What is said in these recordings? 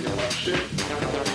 Shit.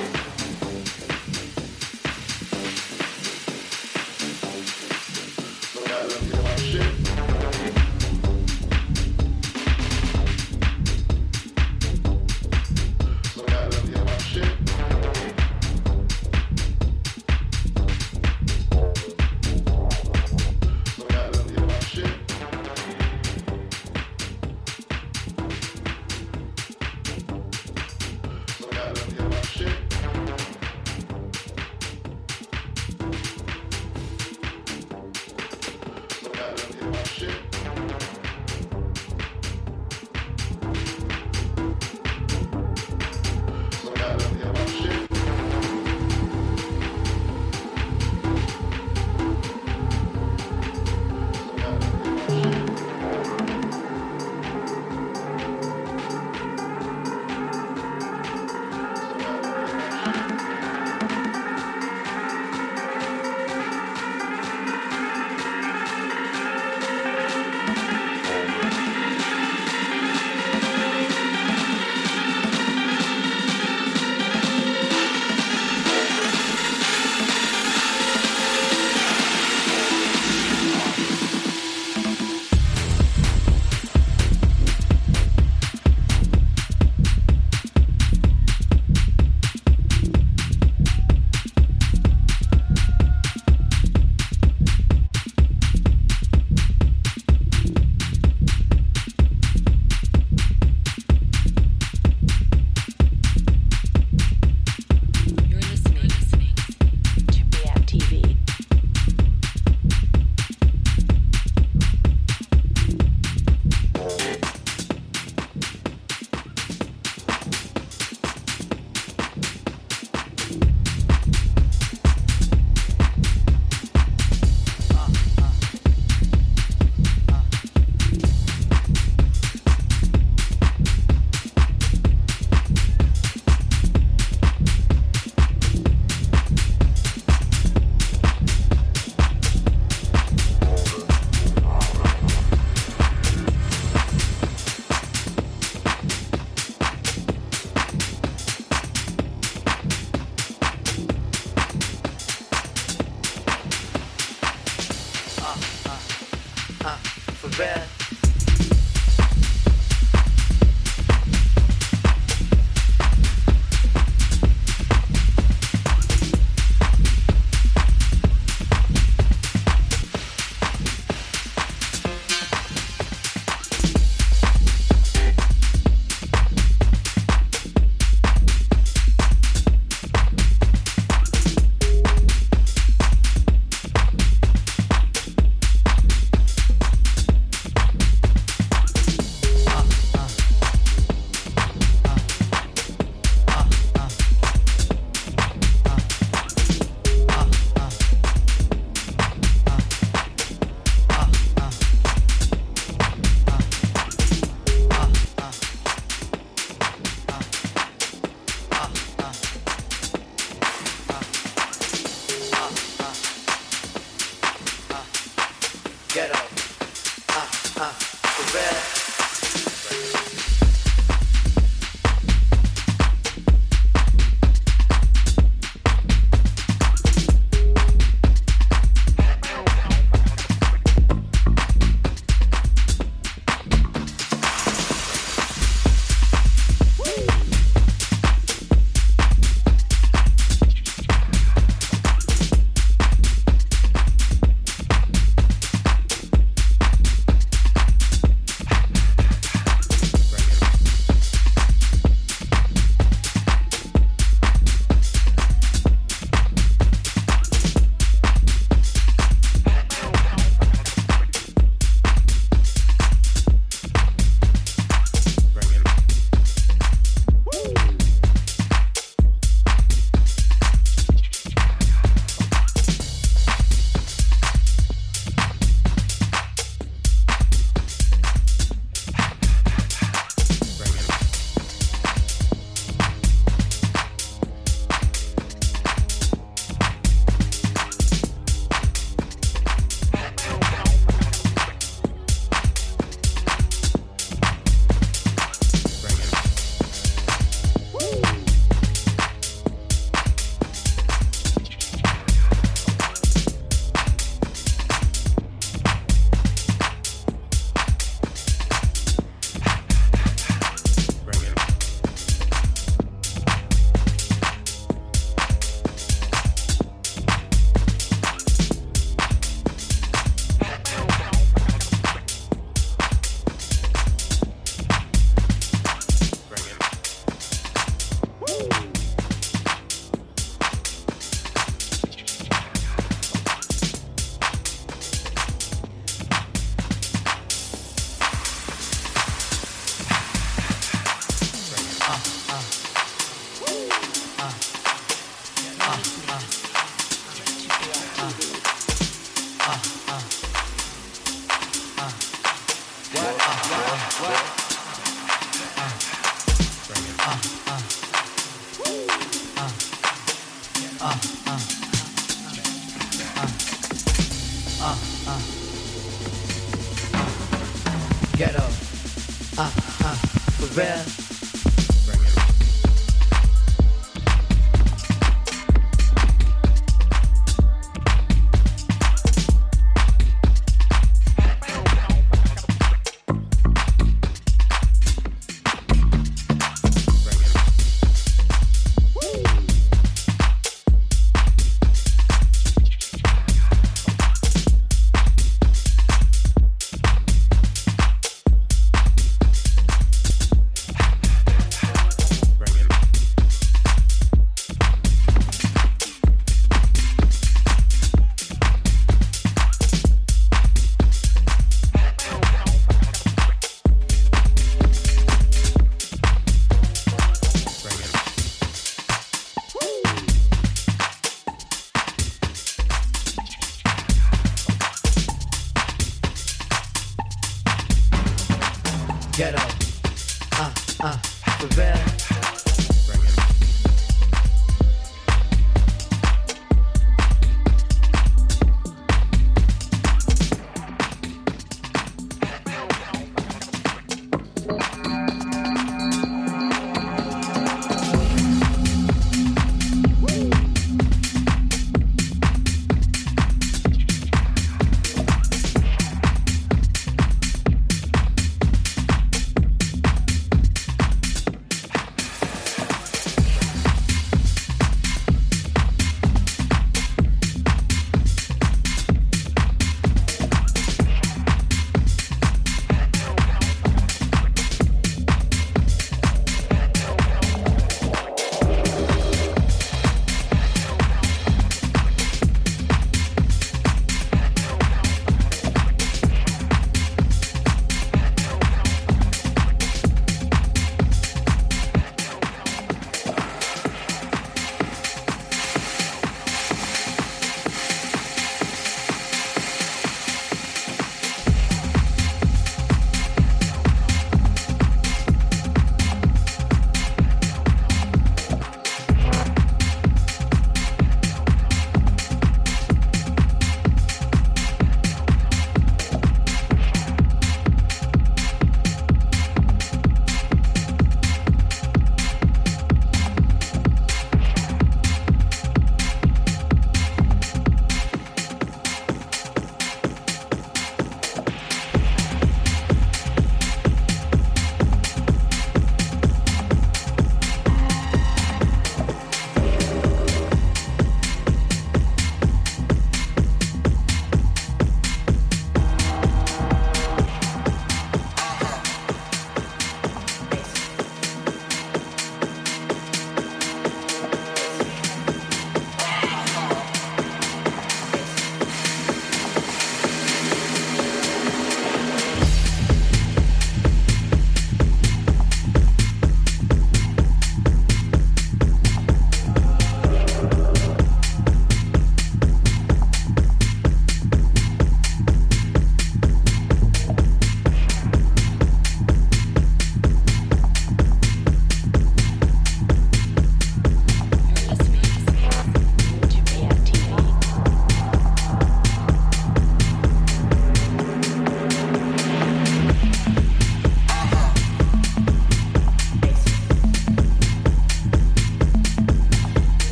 I'm the red.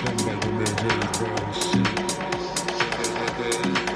Everything that we made here is bullshit.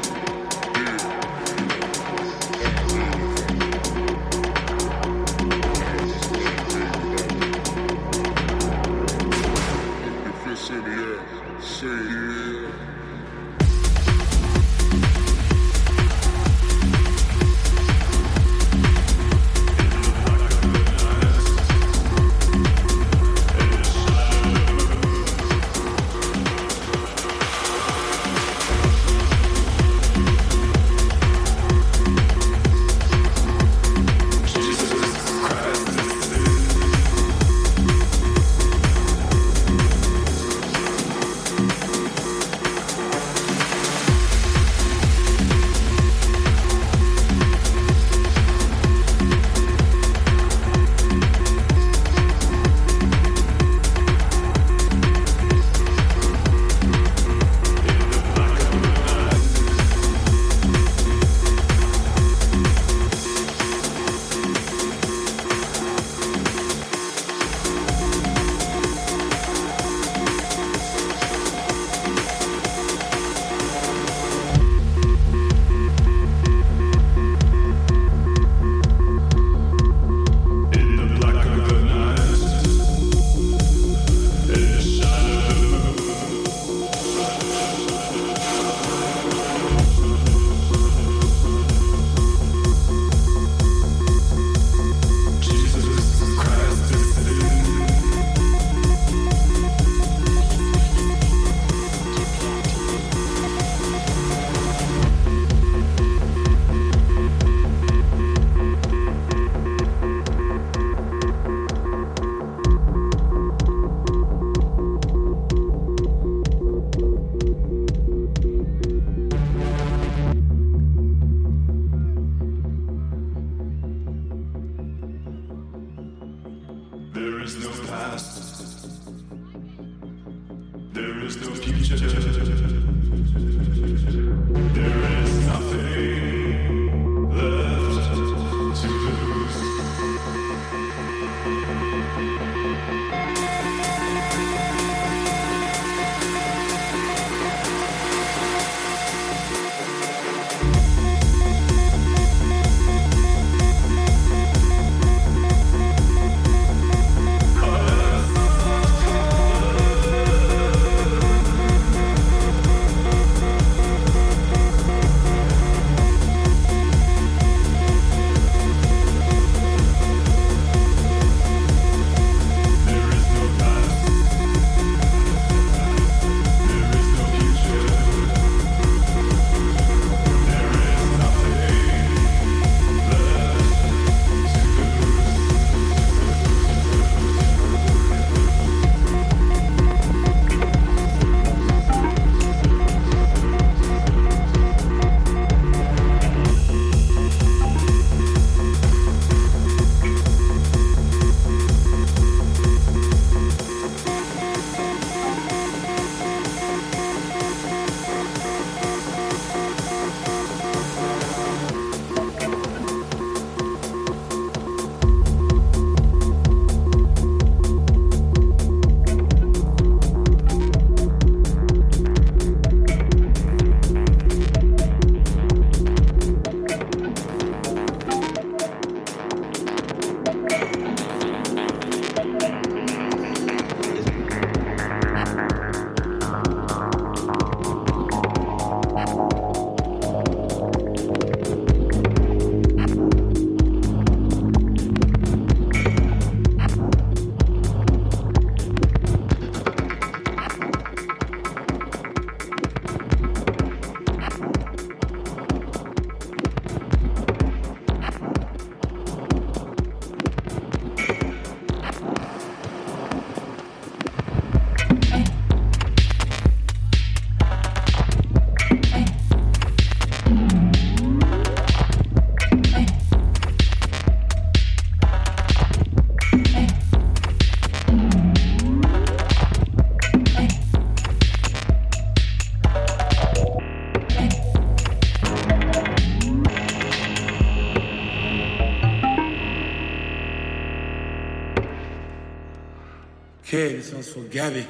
For Gabby.